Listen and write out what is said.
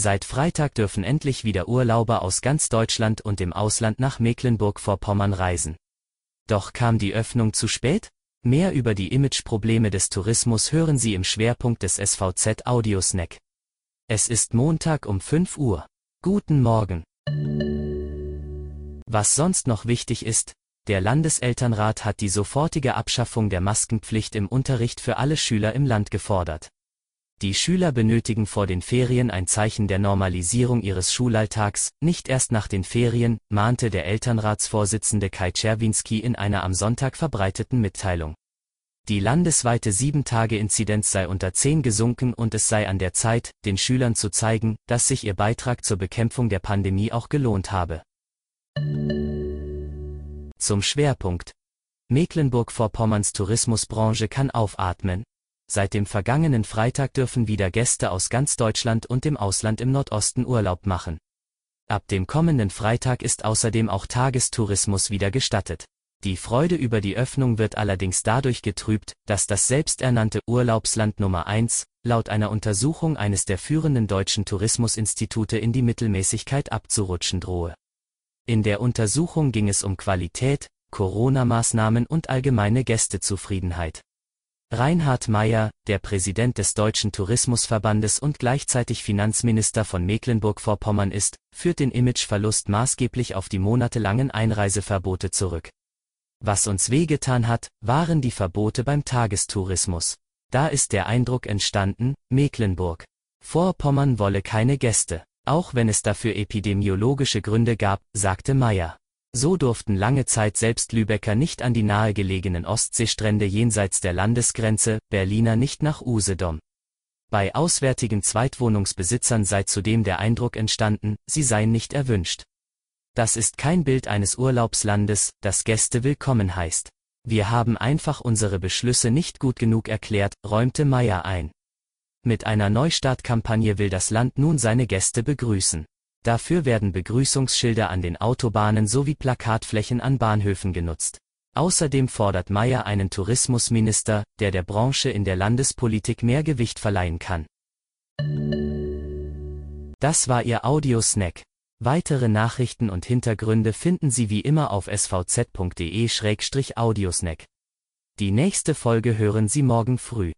Seit Freitag dürfen endlich wieder Urlauber aus ganz Deutschland und dem Ausland nach Mecklenburg-Vorpommern reisen. Doch kam die Öffnung zu spät? Mehr über die Imageprobleme des Tourismus hören Sie im Schwerpunkt des SVZ Audiosnack. Es ist Montag um 5 Uhr. Guten Morgen. Was sonst noch wichtig ist, der Landeselternrat hat die sofortige Abschaffung der Maskenpflicht im Unterricht für alle Schüler im Land gefordert. Die Schüler benötigen vor den Ferien ein Zeichen der Normalisierung ihres Schulalltags, nicht erst nach den Ferien, mahnte der Elternratsvorsitzende Kai Czerwinski in einer am Sonntag verbreiteten Mitteilung. Die landesweite 7-Tage-Inzidenz sei unter 10 gesunken und es sei an der Zeit, den Schülern zu zeigen, dass sich ihr Beitrag zur Bekämpfung der Pandemie auch gelohnt habe. Zum Schwerpunkt. Mecklenburg-Vorpommerns Tourismusbranche kann aufatmen, Seit dem vergangenen Freitag dürfen wieder Gäste aus ganz Deutschland und dem Ausland im Nordosten Urlaub machen. Ab dem kommenden Freitag ist außerdem auch Tagestourismus wieder gestattet. Die Freude über die Öffnung wird allerdings dadurch getrübt, dass das selbsternannte Urlaubsland Nummer 1 laut einer Untersuchung eines der führenden deutschen Tourismusinstitute in die Mittelmäßigkeit abzurutschen drohe. In der Untersuchung ging es um Qualität, Corona-Maßnahmen und allgemeine Gästezufriedenheit. Reinhard Meyer, der Präsident des Deutschen Tourismusverbandes und gleichzeitig Finanzminister von Mecklenburg-Vorpommern ist, führt den Imageverlust maßgeblich auf die monatelangen Einreiseverbote zurück. Was uns wehgetan hat, waren die Verbote beim Tagestourismus. Da ist der Eindruck entstanden, Mecklenburg. Vorpommern wolle keine Gäste, auch wenn es dafür epidemiologische Gründe gab, sagte Meyer. So durften lange Zeit selbst Lübecker nicht an die nahegelegenen Ostseestrände jenseits der Landesgrenze, Berliner nicht nach Usedom. Bei auswärtigen Zweitwohnungsbesitzern sei zudem der Eindruck entstanden, sie seien nicht erwünscht. Das ist kein Bild eines Urlaubslandes, das Gäste willkommen heißt. Wir haben einfach unsere Beschlüsse nicht gut genug erklärt, räumte Meyer ein. Mit einer Neustartkampagne will das Land nun seine Gäste begrüßen. Dafür werden Begrüßungsschilder an den Autobahnen sowie Plakatflächen an Bahnhöfen genutzt. Außerdem fordert Meyer einen Tourismusminister, der der Branche in der Landespolitik mehr Gewicht verleihen kann. Das war Ihr Audiosnack. Weitere Nachrichten und Hintergründe finden Sie wie immer auf svz.de-audiosnack. Die nächste Folge hören Sie morgen früh.